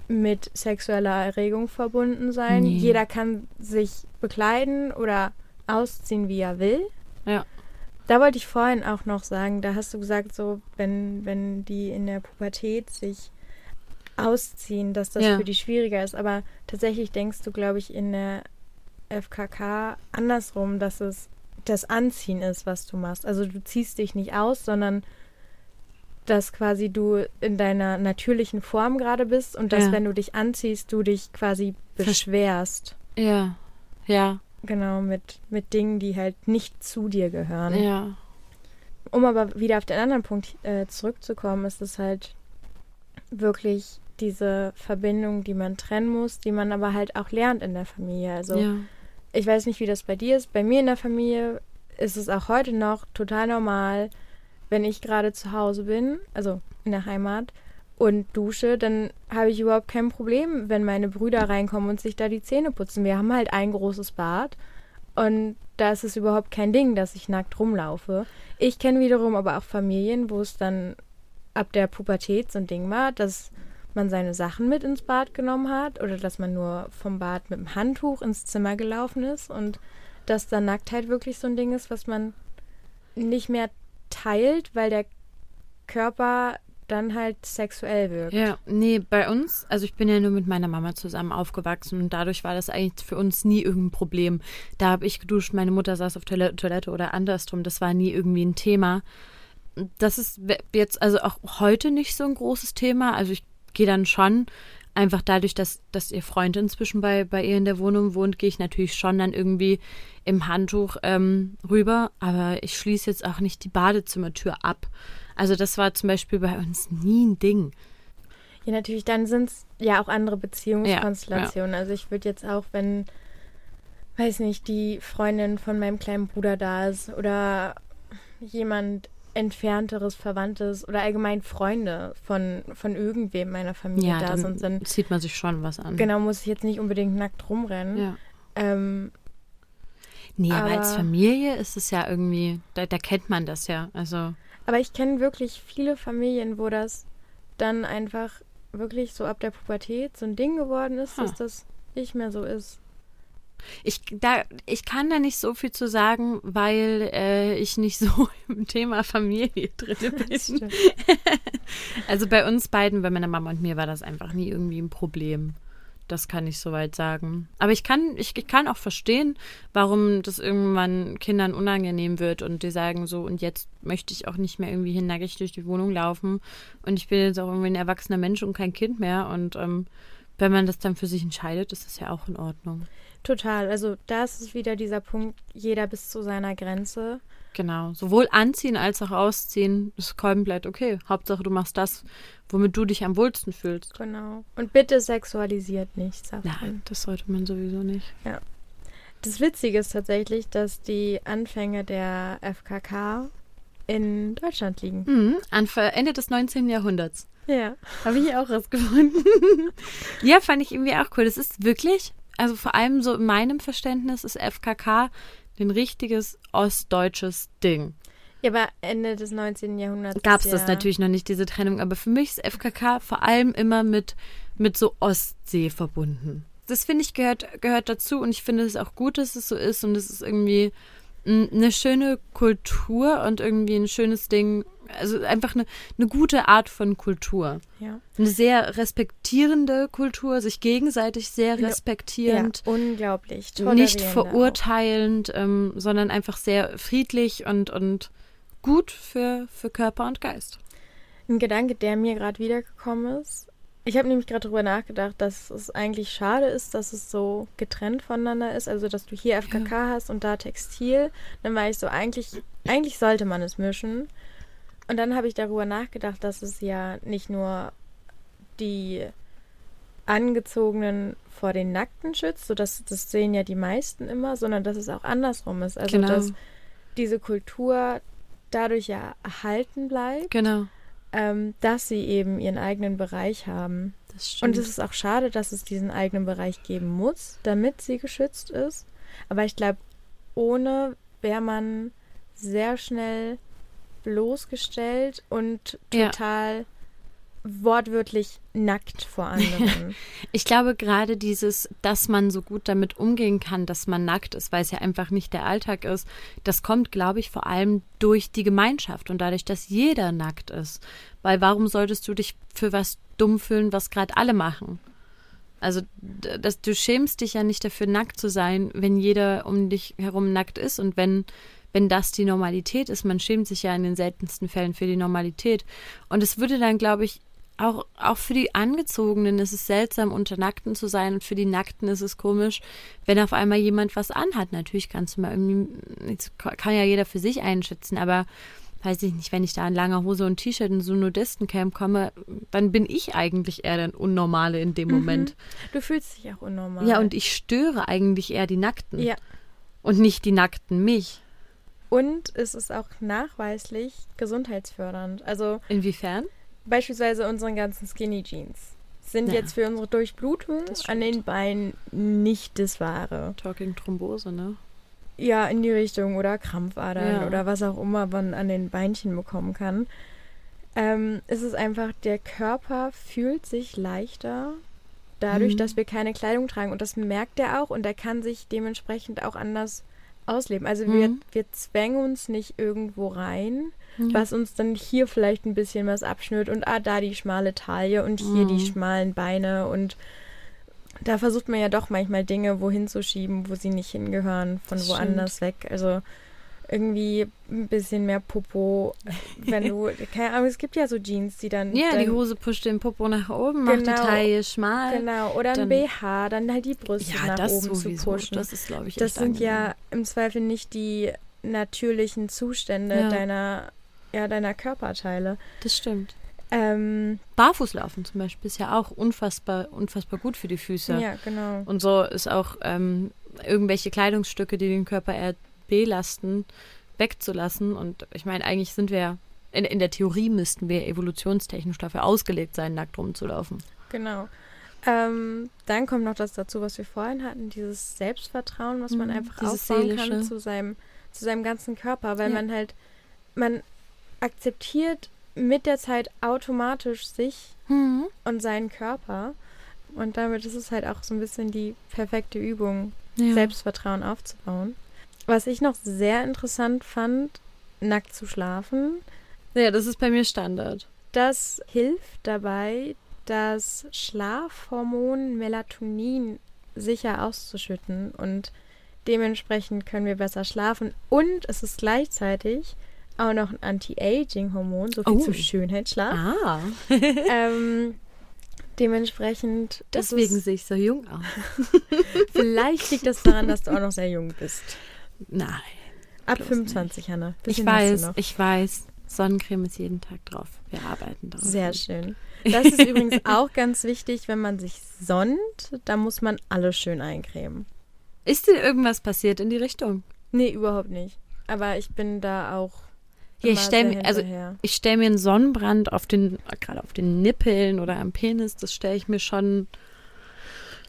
mit sexueller Erregung verbunden sein. Nee. Jeder kann sich bekleiden oder ausziehen, wie er will. Ja. Da wollte ich vorhin auch noch sagen, da hast du gesagt, so, wenn, wenn die in der Pubertät sich ausziehen, dass das ja. für die schwieriger ist. Aber tatsächlich denkst du, glaube ich, in der FKK andersrum, dass es das Anziehen ist, was du machst. Also du ziehst dich nicht aus, sondern dass quasi du in deiner natürlichen Form gerade bist und dass, ja. wenn du dich anziehst, du dich quasi beschwerst. Ja, ja. Genau, mit, mit Dingen, die halt nicht zu dir gehören. Ja. Um aber wieder auf den anderen Punkt äh, zurückzukommen, ist es halt wirklich diese Verbindung, die man trennen muss, die man aber halt auch lernt in der Familie. Also ja. ich weiß nicht, wie das bei dir ist. Bei mir in der Familie ist es auch heute noch total normal, wenn ich gerade zu Hause bin, also in der Heimat, und dusche, dann habe ich überhaupt kein Problem, wenn meine Brüder reinkommen und sich da die Zähne putzen. Wir haben halt ein großes Bad und da ist es überhaupt kein Ding, dass ich nackt rumlaufe. Ich kenne wiederum aber auch Familien, wo es dann ab der Pubertät so ein Ding war, dass man seine Sachen mit ins Bad genommen hat oder dass man nur vom Bad mit dem Handtuch ins Zimmer gelaufen ist und dass dann Nacktheit wirklich so ein Ding ist, was man nicht mehr teilt, weil der Körper dann halt sexuell wirkt. Ja, nee, bei uns, also ich bin ja nur mit meiner Mama zusammen aufgewachsen und dadurch war das eigentlich für uns nie irgendein Problem. Da habe ich geduscht, meine Mutter saß auf Toilette, Toilette oder andersrum, das war nie irgendwie ein Thema. Das ist jetzt also auch heute nicht so ein großes Thema. Also ich gehe dann schon einfach dadurch, dass, dass ihr Freund inzwischen bei, bei ihr in der Wohnung wohnt, gehe ich natürlich schon dann irgendwie im Handtuch ähm, rüber, aber ich schließe jetzt auch nicht die Badezimmertür ab. Also das war zum Beispiel bei uns nie ein Ding. Ja, natürlich, dann sind es ja auch andere Beziehungskonstellationen. Ja, ja. Also ich würde jetzt auch, wenn, weiß nicht, die Freundin von meinem kleinen Bruder da ist oder jemand entfernteres, Verwandtes oder allgemein Freunde von, von irgendwem meiner Familie ja, da sind, dann zieht man sich schon was an. Genau, muss ich jetzt nicht unbedingt nackt rumrennen. Ja. Ähm, nee, aber, aber, als Familie ist es ja irgendwie, da, da kennt man das ja. Also. Aber ich kenne wirklich viele Familien, wo das dann einfach wirklich so ab der Pubertät so ein Ding geworden ist, huh. dass das nicht mehr so ist. Ich, da, ich kann da nicht so viel zu sagen, weil äh, ich nicht so im Thema Familie drin bin. also bei uns beiden, bei meiner Mama und mir, war das einfach nie irgendwie ein Problem. Das kann ich soweit sagen. Aber ich kann, ich, ich kann auch verstehen, warum das irgendwann Kindern unangenehm wird und die sagen so, und jetzt möchte ich auch nicht mehr irgendwie hinnackig durch die Wohnung laufen. Und ich bin jetzt auch irgendwie ein erwachsener Mensch und kein Kind mehr. Und ähm, wenn man das dann für sich entscheidet, ist das ja auch in Ordnung. Total. Also da ist es wieder dieser Punkt, jeder bis zu seiner Grenze. Genau. Sowohl anziehen als auch ausziehen ist komplett okay. Hauptsache du machst das, womit du dich am wohlsten fühlst. Genau. Und bitte sexualisiert nichts. Nein, das sollte man sowieso nicht. Ja. Das Witzige ist tatsächlich, dass die Anfänge der FKK in Deutschland liegen. Mhm, Ende des 19. Jahrhunderts. Ja. Habe ich auch rausgefunden. ja, fand ich irgendwie auch cool. Das ist wirklich, also vor allem so in meinem Verständnis ist FKK ein richtiges ostdeutsches Ding. Ja, aber Ende des 19. Jahrhunderts. Gab es ja das natürlich noch nicht, diese Trennung. Aber für mich ist FKK vor allem immer mit, mit so Ostsee verbunden. Das finde ich gehört, gehört dazu und ich finde es auch gut, dass es so ist und es ist irgendwie eine schöne Kultur und irgendwie ein schönes Ding. Also einfach eine, eine gute Art von Kultur. Ja. Eine sehr respektierende Kultur, sich gegenseitig sehr respektierend. Ja, unglaublich. Nicht verurteilend, ähm, sondern einfach sehr friedlich und, und gut für, für Körper und Geist. Ein Gedanke, der mir gerade wiedergekommen ist, ich habe nämlich gerade darüber nachgedacht, dass es eigentlich schade ist, dass es so getrennt voneinander ist. Also, dass du hier FKK ja. hast und da Textil. Dann war ich so, eigentlich, eigentlich sollte man es mischen. Und dann habe ich darüber nachgedacht, dass es ja nicht nur die Angezogenen vor den Nackten schützt, so dass das sehen ja die meisten immer, sondern dass es auch andersrum ist. Also, genau. dass diese Kultur dadurch ja erhalten bleibt. Genau ähm, dass sie eben ihren eigenen Bereich haben. Und es ist auch schade, dass es diesen eigenen Bereich geben muss, damit sie geschützt ist. Aber ich glaube, ohne wäre man sehr schnell bloßgestellt und Ja. Wortwörtlich nackt vor anderen. Ich glaube gerade dieses, dass man so gut damit umgehen kann, dass man nackt ist, weil es ja einfach nicht der Alltag ist, das kommt, glaube ich, vor allem durch die Gemeinschaft und dadurch, dass jeder nackt ist. Weil warum solltest du dich für was dumm fühlen, was gerade alle machen? Also, das, du schämst dich ja nicht dafür, nackt zu sein, wenn jeder um dich herum nackt ist und wenn, wenn das die Normalität ist. Man schämt sich ja in den seltensten Fällen für die Normalität. Und es würde dann, glaube ich, auch, auch für die Angezogenen ist es seltsam, unter Nackten zu sein und für die Nackten ist es komisch, wenn auf einmal jemand was anhat. Natürlich kannst du mal irgendwie, kann ja jeder für sich einschätzen, aber weiß ich nicht, wenn ich da in langer Hose und T-Shirt in so ein Nudistencamp komme, dann bin ich eigentlich eher der Unnormale in dem Moment. Du fühlst dich auch unnormal. Ja, und ich störe eigentlich eher die Nackten Ja. und nicht die Nackten mich. Und es ist auch nachweislich gesundheitsfördernd. Also Inwiefern? Beispielsweise unsere ganzen Skinny Jeans sind Ja. jetzt für unsere Durchblutung an den Beinen nicht das Wahre. Talking Thrombose, ne? Ja, in die Richtung oder Krampfadern Ja. oder was auch immer man an den Beinchen bekommen kann. Ähm, es ist einfach, der Körper fühlt sich leichter dadurch, Mhm. dass wir keine Kleidung tragen. Und das merkt er auch und er kann sich dementsprechend auch anders ausleben. Also wir, Mhm. wir zwängen uns nicht irgendwo rein, Ja. was uns dann hier vielleicht ein bisschen was abschnürt und ah, da die schmale Taille und hier die Mhm. schmalen Beine und da versucht man ja doch manchmal Dinge wohin zu schieben, wo sie nicht hingehören, von Das woanders weg. Also irgendwie ein bisschen mehr Popo, wenn du, keine Ahnung, es gibt ja so Jeans, die dann. Ja, dann, die Hose pusht den Popo nach oben, macht die Genau. Taille schmal. Genau, oder ein dann- BH, dann halt die Brüste Ja, nach das oben sowieso. zu pushen. Das ist, glaube ich, Das sind ja angenehm. im Zweifel nicht die natürlichen Zustände Ja. deiner, ja, deiner Körperteile. Das stimmt. Ähm, Barfußlaufen zum Beispiel ist ja auch unfassbar, unfassbar gut für die Füße. ja. genau. Und so ist auch ähm, irgendwelche Kleidungsstücke, die den Körper eher belasten, wegzulassen. Und ich meine, eigentlich sind wir in, in der Theorie müssten wir evolutionstechnisch dafür ausgelegt sein, nackt rumzulaufen. Genau. Ähm, dann kommt noch das dazu, was wir vorhin hatten, dieses Selbstvertrauen, was man Mhm, einfach aufbauen kann Seelische. zu seinem, zu seinem ganzen Körper, weil Ja. man halt, man akzeptiert mit der Zeit automatisch sich und seinen Körper. Und damit ist es halt auch so ein bisschen die perfekte Übung, Ja. Selbstvertrauen aufzubauen. Was ich noch sehr interessant fand, nackt zu schlafen, ja, das ist bei mir Standard. das hilft dabei, das Schlafhormon Melatonin sicher auszuschütten und dementsprechend können wir besser schlafen. Und es ist gleichzeitig auch noch ein Anti-Aging-Hormon, so viel Oh. zu Schönheitsschlaf. Ah, Ähm, dementsprechend. deswegen es, sehe ich so jung aus. vielleicht liegt das daran, dass du auch noch sehr jung bist. Nein. Ab Bloß 25, Hanna. Ich weiß, ich weiß. Sonnencreme ist jeden Tag drauf. Wir arbeiten drauf. Sehr schön. Das ist übrigens auch ganz wichtig, wenn man sich sonnt, da muss man alles schön eincremen. Ist dir irgendwas passiert in die Richtung? Nee, überhaupt nicht. Aber ich bin da auch. Ja, ich stell mir- also-. Ich stelle mir einen Sonnenbrand auf den, gerade auf den Nippeln oder am Penis, das stelle ich mir schon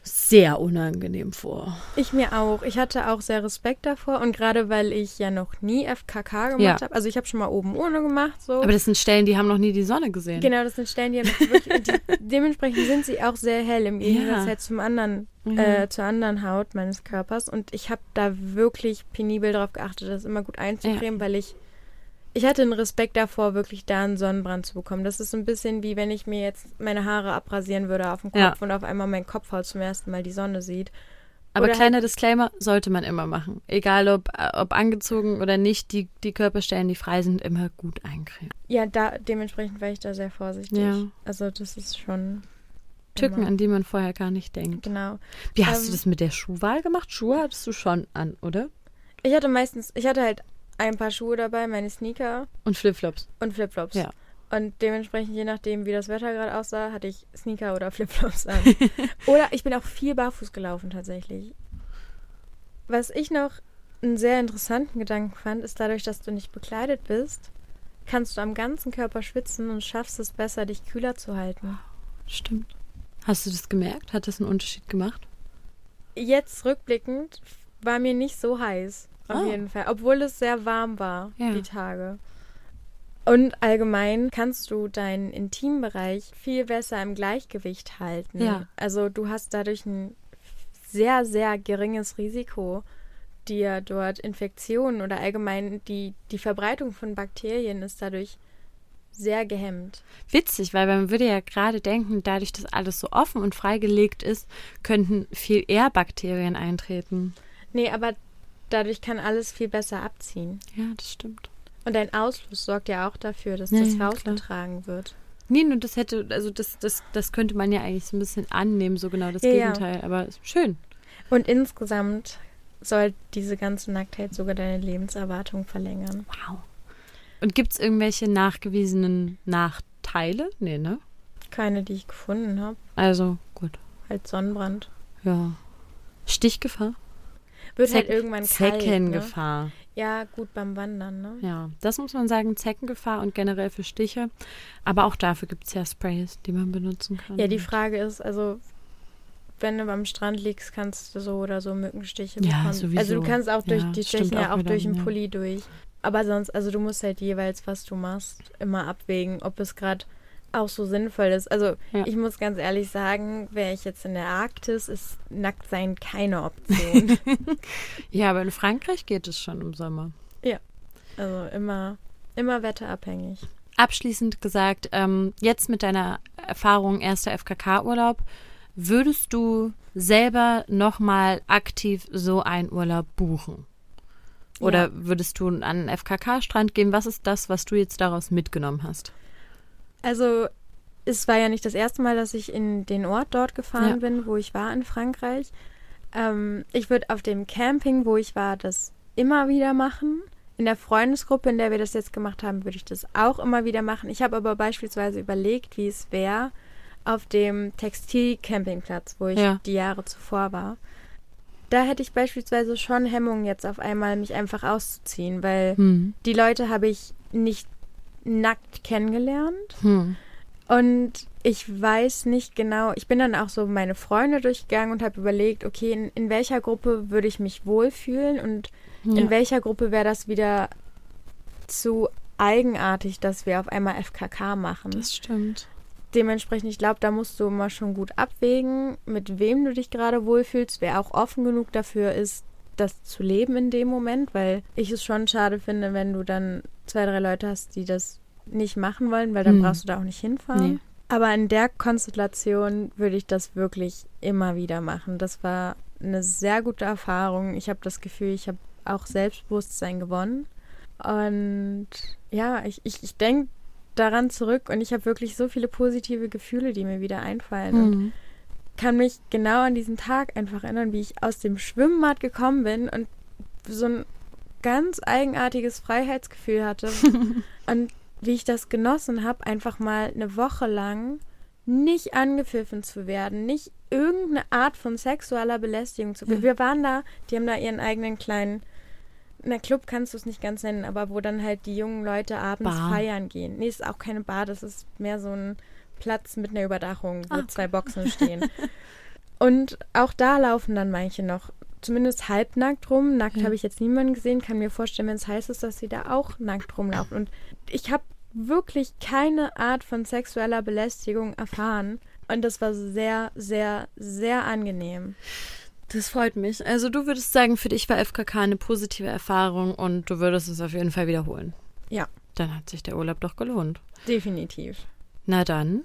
sehr unangenehm vor. Ich mir auch. Ich hatte auch sehr Respekt davor und gerade weil ich ja noch nie FKK gemacht Ja. habe. Also ich habe schon mal oben ohne gemacht, so. Aber das sind Stellen, die haben noch nie die Sonne gesehen. Genau, das sind Stellen, die haben wirklich, die, dementsprechend sind sie auch sehr hell im Gegensatz Ja. halt zum anderen, Mhm. äh, zur anderen Haut meines Körpers. Und ich habe da wirklich penibel darauf geachtet, das immer gut einzucremen, weil ich ich hatte einen Respekt davor, wirklich da einen Sonnenbrand zu bekommen. Das ist ein bisschen wie wenn ich mir jetzt meine Haare abrasieren würde auf dem Kopf Ja. und auf einmal mein Kopfhaut zum ersten Mal die Sonne sieht. Aber Oder kleiner Disclaimer, sollte man immer machen. Egal ob, äh, ob angezogen oder nicht, die, die Körperstellen, die frei sind, immer gut eincremen. Ja, da dementsprechend war ich da sehr vorsichtig. Ja. Also das ist schon Tücken, immer- an die man vorher gar nicht denkt. Genau. Wie hast Ähm, du das mit der Schuhwahl gemacht? Schuhe hattest du schon an, oder? Ich hatte meistens, ich hatte halt ein paar Schuhe dabei, meine Sneaker Und Flipflops. und Flipflops. Ja. Und dementsprechend, je nachdem, wie das Wetter gerade aussah, hatte ich Sneaker oder Flipflops an. oder ich bin auch viel barfuß gelaufen tatsächlich. Was ich noch einen sehr interessanten Gedanken fand, ist dadurch, dass du nicht bekleidet bist, kannst du am ganzen Körper schwitzen und schaffst es besser, dich kühler zu halten. Stimmt. Hast du das gemerkt? Hat das einen Unterschied gemacht? Jetzt rückblickend war mir nicht so heiß, auf Ah. jeden Fall, obwohl es sehr warm war, Ja. die Tage. Und allgemein kannst du deinen Intimbereich viel besser im Gleichgewicht halten. Ja. Also du hast dadurch ein sehr, sehr geringes Risiko, dir dort Infektionen oder allgemein die, die Verbreitung von Bakterien ist dadurch sehr gehemmt. Witzig, weil man würde ja gerade denken, dadurch, dass alles so offen und freigelegt ist, könnten viel eher Bakterien eintreten. Nee, aber dadurch kann alles viel besser abziehen. Ja, das stimmt. Und dein Ausfluss sorgt ja auch dafür, dass Ja, das ja, klar. rausgetragen wird. Nee, nur das hätte, also das, das, das könnte man ja eigentlich so ein bisschen annehmen, so genau das Ja. Gegenteil. Aber schön. Und insgesamt soll diese ganze Nacktheit sogar deine Lebenserwartung verlängern. Wow. Und gibt es irgendwelche nachgewiesenen Nachteile? Nee, ne? Keine, die ich gefunden habe. Also, gut. Halt Sonnenbrand. Ja. Stichgefahr? Wird halt Zeck- irgendwann kalt. Ne? Zeckengefahr. Ja, gut beim Wandern, ne? Ja, das muss man sagen, Zeckengefahr und generell für Stiche. Aber auch dafür gibt es ja Sprays, die man benutzen kann. Ja, die Frage ist, also wenn du am Strand liegst, kannst du so oder so Mückenstiche Ja, bekommen. sowieso. Also du kannst auch durch, Ja, die stimmt stechen ja auch durch den ja. Pulli durch. Aber sonst, also du musst halt jeweils, was du machst, immer abwägen, ob es gerade auch so sinnvoll ist. Also Ja. ich muss ganz ehrlich sagen, wäre ich jetzt in der Arktis, ist Nacktsein keine Option. Ja, aber in Frankreich geht es schon im Sommer. also immer, immer wetterabhängig. Abschließend gesagt, ähm, jetzt mit deiner Erfahrung erster FKK-Urlaub, würdest du selber nochmal aktiv so einen Urlaub buchen? Oder Ja. würdest du an einen FKK-Strand gehen? Was ist das, was du jetzt daraus mitgenommen hast? Also es war ja nicht das erste Mal, dass ich in den Ort dort gefahren Ja. bin, wo ich war in Frankreich. Ähm, ich würde auf dem Camping, wo ich war, das immer wieder machen. In der Freundesgruppe, in der wir das jetzt gemacht haben, würde ich das auch immer wieder machen. Ich habe aber beispielsweise überlegt, wie es wäre auf dem Textilcampingplatz, wo ich Ja. die Jahre zuvor war. Da hätte ich beispielsweise schon Hemmungen, jetzt auf einmal mich einfach auszuziehen, weil Hm. die Leute habe ich nicht nackt kennengelernt. Hm. Und ich weiß nicht genau, ich bin dann auch so meine Freunde durchgegangen und habe überlegt, okay, in, in welcher Gruppe würde ich mich wohlfühlen und Ja. in welcher Gruppe wäre das wieder zu eigenartig, dass wir auf einmal FKK machen. Das stimmt. Dementsprechend, ich glaube, da musst du immer schon gut abwägen, mit wem du dich gerade wohlfühlst, wer auch offen genug dafür ist, das zu leben in dem Moment, weil ich es schon schade finde, wenn du dann zwei, drei Leute hast, die das nicht machen wollen, weil dann Hm. brauchst du da auch nicht hinfahren. Nee. Aber in der Konstellation würde ich das wirklich immer wieder machen. Das war eine sehr gute Erfahrung. Ich habe das Gefühl, ich habe auch Selbstbewusstsein gewonnen. Und ja, ich, ich, ich denke daran zurück und ich habe wirklich so viele positive Gefühle, die mir wieder einfallen. Und Hm. Kann mich genau an diesen Tag einfach erinnern, wie ich aus dem Schwimmbad gekommen bin und so ein ganz eigenartiges Freiheitsgefühl hatte. und wie ich das genossen habe, einfach mal eine Woche lang nicht angepfiffen zu werden, nicht irgendeine Art von sexueller Belästigung zu Ja. Wir waren da, die haben da ihren eigenen kleinen, na Club kannst du es nicht ganz nennen, aber wo dann halt die jungen Leute abends Bar. feiern gehen. Nee, ist auch keine Bar, das ist mehr so ein Platz mit einer Überdachung, wo Ah, zwei Boxen stehen. Und auch da laufen dann manche noch zumindest halbnackt rum. Nackt Ja. habe ich jetzt niemanden gesehen. Kann mir vorstellen, wenn es heiß ist, dass sie da auch nackt rumlaufen. Und ich habe wirklich keine Art von sexueller Belästigung erfahren. Und das war sehr, sehr, sehr angenehm. Das freut mich. Also du würdest sagen, für dich war FKK eine positive Erfahrung und du würdest es auf jeden Fall wiederholen. Ja. Dann hat sich der Urlaub doch gelohnt. Definitiv. Na dann.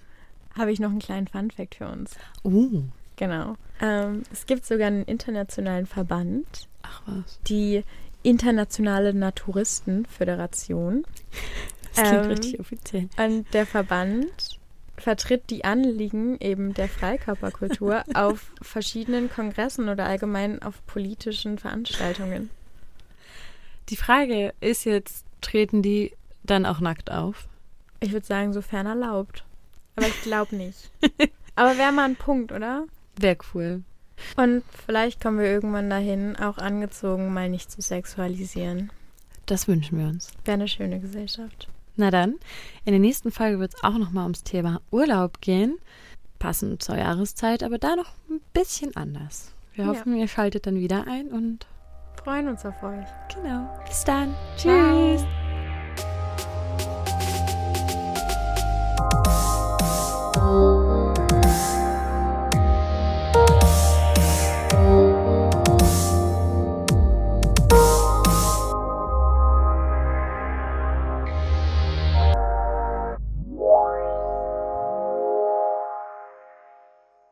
Habe ich noch einen kleinen Funfact für uns. Uh. Genau. Ähm, es gibt sogar einen internationalen Verband, Ach was. die Internationale Naturistenföderation. Das klingt Ähm, richtig offiziell. Und der Verband vertritt die Anliegen eben der Freikörperkultur auf verschiedenen Kongressen oder allgemein auf politischen Veranstaltungen. Die Frage ist jetzt, treten die dann auch nackt auf? Ich würde sagen, sofern erlaubt. Aber ich glaube nicht. Aber wäre mal ein Punkt, oder? Wäre cool. Und vielleicht kommen wir irgendwann dahin, auch angezogen mal nicht zu sexualisieren. Das wünschen wir uns. Wäre eine schöne Gesellschaft. Na dann, in der nächsten Folge wird es auch nochmal ums Thema Urlaub gehen. Passend zur Jahreszeit, aber da noch ein bisschen anders. Wir Ja. hoffen, ihr schaltet dann wieder ein und Freuen uns auf euch. genau. Bis dann. Tschüss. Bye.